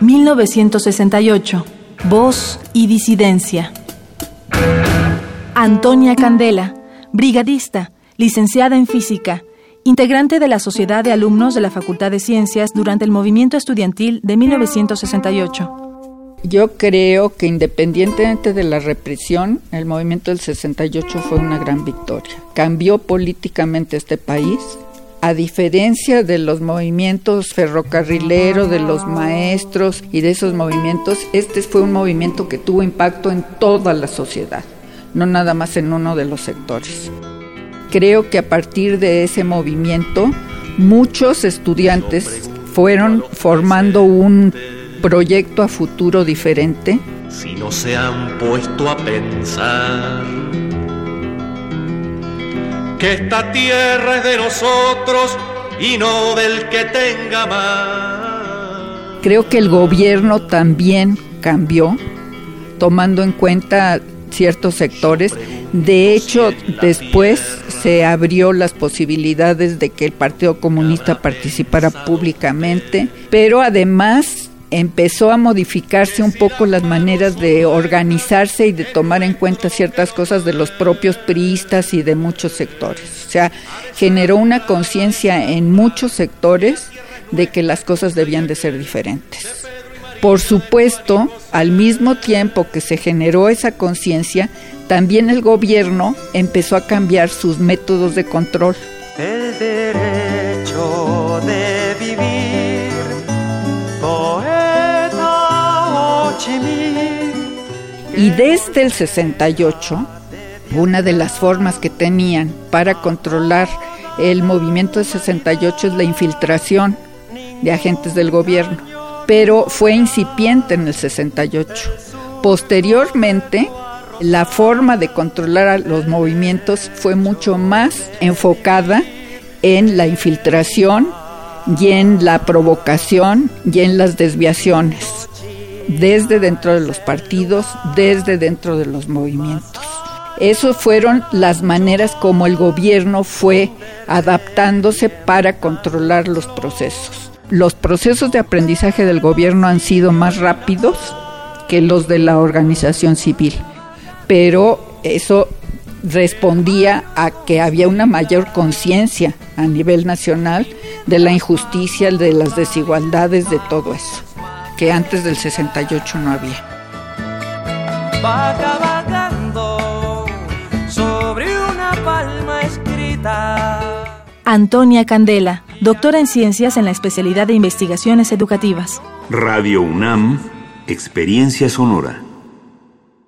1968, voz y disidencia. Antonia Candela, brigadista, licenciada en física, integrante de la Sociedad de Alumnos de la Facultad de Ciencias durante el movimiento estudiantil de 1968. Yo creo que independientemente de la represión, el movimiento del 68 fue una gran victoria. Cambió políticamente este país. A diferencia de los movimientos ferrocarrileros, de los maestros y de esos movimientos, este fue un movimiento que tuvo impacto en toda la sociedad, no nada más en uno de los sectores. Creo que a partir de ese movimiento muchos estudiantes fueron formando un proyecto a futuro diferente. Si no se han puesto a pensar que esta tierra es de nosotros y no del que tenga más. Creo que el gobierno también cambió, tomando en cuenta ciertos sectores. De hecho, después se abrió las posibilidades de que el Partido Comunista participara públicamente, pero además empezó a modificarse un poco las maneras de organizarse y de tomar en cuenta ciertas cosas de los propios priistas y de muchos sectores. O sea, generó una conciencia en muchos sectores de que las cosas debían de ser diferentes. Por supuesto, al mismo tiempo que se generó esa conciencia, también el gobierno empezó a cambiar sus métodos de control. El derecho de Y desde el 68, una de las formas que tenían para controlar el movimiento de 68 es la infiltración de agentes del gobierno, pero fue incipiente en el 68. Posteriormente, la forma de controlar a los movimientos fue mucho más enfocada en la infiltración y en la provocación y en las desviaciones, desde dentro de los partidos, desde dentro de los movimientos. Esas fueron las maneras como el gobierno fue adaptándose para controlar los procesos. Los procesos de aprendizaje del gobierno han sido más rápidos que los de la organización civil pero eso respondía a que había una mayor conciencia a nivel nacional de la injusticia, de las desigualdades, de todo eso, que antes del 68 no había. sobre una palma escrita. Antonia Candela, doctora en ciencias en la especialidad de investigaciones educativas. Radio UNAM, Experiencia Sonora.